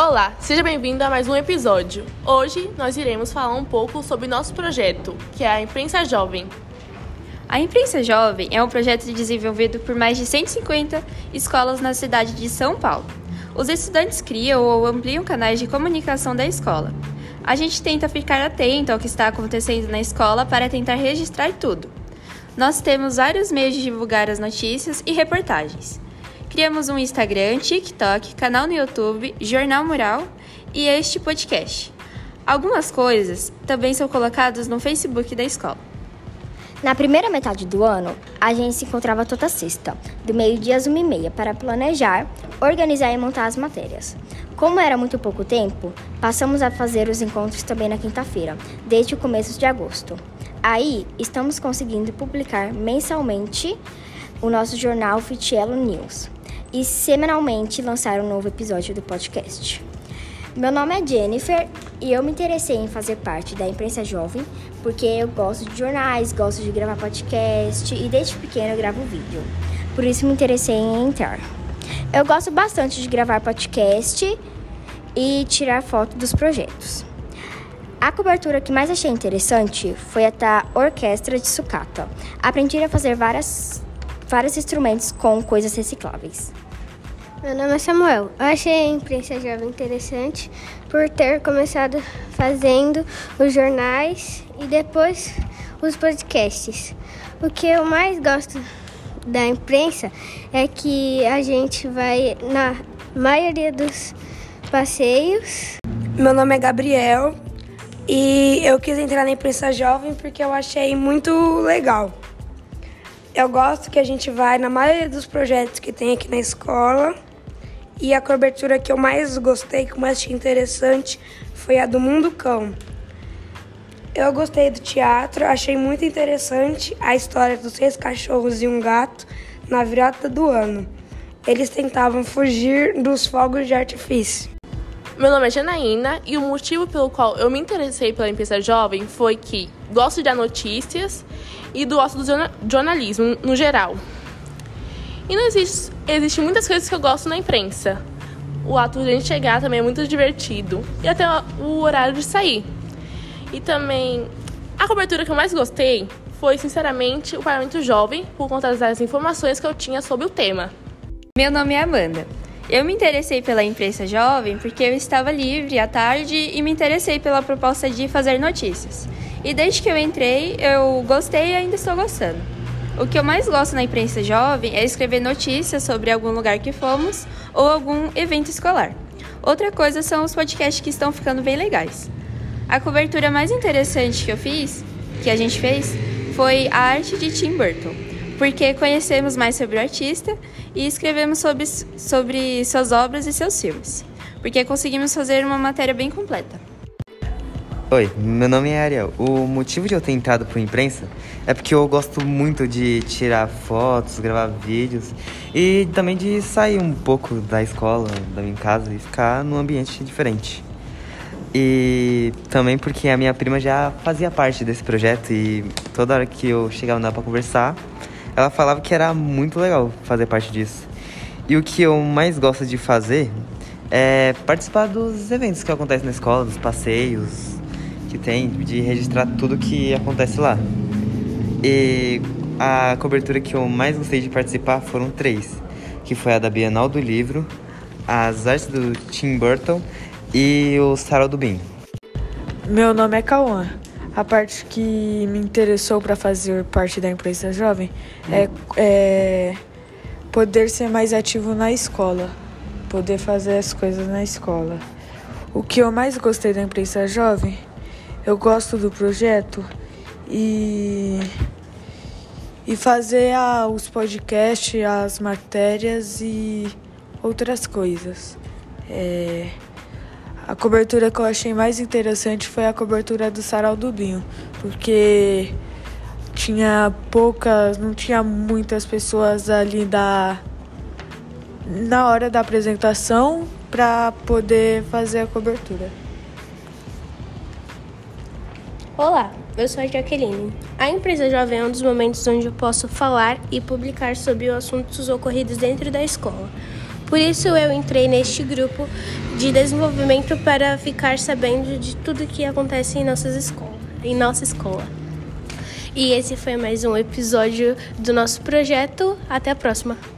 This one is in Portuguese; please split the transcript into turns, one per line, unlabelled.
Olá, seja bem-vindo a mais um episódio. Hoje nós iremos falar um pouco sobre nosso projeto, que é a Imprensa Jovem.
A Imprensa Jovem é um projeto desenvolvido por mais de 150 escolas na cidade de São Paulo. Os estudantes criam ou ampliam canais de comunicação da escola. A gente tenta ficar atento ao que está acontecendo na escola para tentar registrar tudo. Nós temos vários meios de divulgar as notícias e reportagens. Criamos um Instagram, TikTok, canal no YouTube, jornal mural e este podcast. Algumas coisas também são colocadas no Facebook da escola.
Na primeira metade do ano, a gente se encontrava toda sexta, do meio-dia às uma e meia, para planejar, organizar e montar as matérias. Como era muito pouco tempo, passamos a fazer os encontros também na quinta-feira, desde o começo de agosto. Aí, estamos conseguindo publicar mensalmente o nosso jornal Fitielo News e semanalmente lançar um novo episódio do podcast. Meu nome é Jennifer e eu me interessei em fazer parte da imprensa jovem porque eu gosto de jornais, gosto de gravar podcast e desde pequeno eu gravo vídeo. Por isso me interessei em entrar. Eu gosto bastante de gravar podcast e tirar foto dos projetos. A cobertura que mais achei interessante foi a da orquestra de sucata. Aprendi a fazer várias vários instrumentos com coisas recicláveis.
Meu nome é Samuel. Eu achei a imprensa jovem interessante por ter começado fazendo os jornais e depois os podcasts. O que eu mais gosto da imprensa é que a gente vai na maioria dos passeios.
Meu nome é Gabriel e eu quis entrar na imprensa jovem porque eu achei muito legal. Eu gosto que a gente vai na maioria dos projetos que tem aqui na escola. E a cobertura que eu mais gostei, que eu mais achei interessante, foi a do Mundo Cão. Eu gostei do teatro, achei muito interessante a história dos três cachorros e um gato na virada do ano. Eles tentavam fugir dos fogos de artifício.
Meu nome é Janaína e o motivo pelo qual eu me interessei pela imprensa jovem foi que gosto de notícias e gosto do jornalismo no geral. E não existe, existe muitas coisas que eu gosto na imprensa. O ato de a gente chegar também é muito divertido e até o horário de sair. E também a cobertura que eu mais gostei foi, sinceramente, o Parlamento Jovem, por conta das informações que eu tinha sobre o tema.
Meu nome é Amanda. Eu me interessei pela imprensa jovem porque eu estava livre à tarde e me interessei pela proposta de fazer notícias. E desde que eu entrei, eu gostei e ainda estou gostando. O que eu mais gosto na imprensa jovem é escrever notícias sobre algum lugar que fomos ou algum evento escolar. Outra coisa são os podcasts que estão ficando bem legais. A cobertura mais interessante que eu fiz, que a gente fez, foi a arte de Tim Burton porque conhecemos mais sobre o artista e escrevemos sobre, sobre suas obras e seus filmes, porque conseguimos fazer uma matéria bem completa.
Oi, meu nome é Ariel. O motivo de eu ter entrado para imprensa é porque eu gosto muito de tirar fotos, gravar vídeos e também de sair um pouco da escola, da minha casa e ficar num ambiente diferente. E também porque a minha prima já fazia parte desse projeto e toda hora que eu chegava lá para conversar, ela falava que era muito legal fazer parte disso. E o que eu mais gosto de fazer é participar dos eventos que acontecem na escola, dos passeios que tem, de registrar tudo que acontece lá. E a cobertura que eu mais gostei de participar foram três, que foi a da Bienal do Livro, as artes do Tim Burton e o Sarau do Bim.
Meu nome é Cauã. A parte que me interessou para fazer parte da imprensa jovem é, é poder ser mais ativo na escola, poder fazer as coisas na escola. O que eu mais gostei da imprensa jovem, eu gosto do projeto e e fazer os podcasts, as matérias e outras coisas. É, a cobertura que eu achei mais interessante foi a cobertura do Sarau do Binho, porque tinha poucas, não tinha muitas pessoas ali da na hora da apresentação para poder fazer a cobertura.
Olá, eu sou a Jaqueline. A empresa jovem é um dos momentos onde eu posso falar e publicar sobre os assuntos ocorridos dentro da escola. Por isso eu entrei neste grupo de desenvolvimento para ficar sabendo de tudo que acontece em nossas escolas, em nossa escola. E esse foi mais um episódio do nosso projeto. Até a próxima.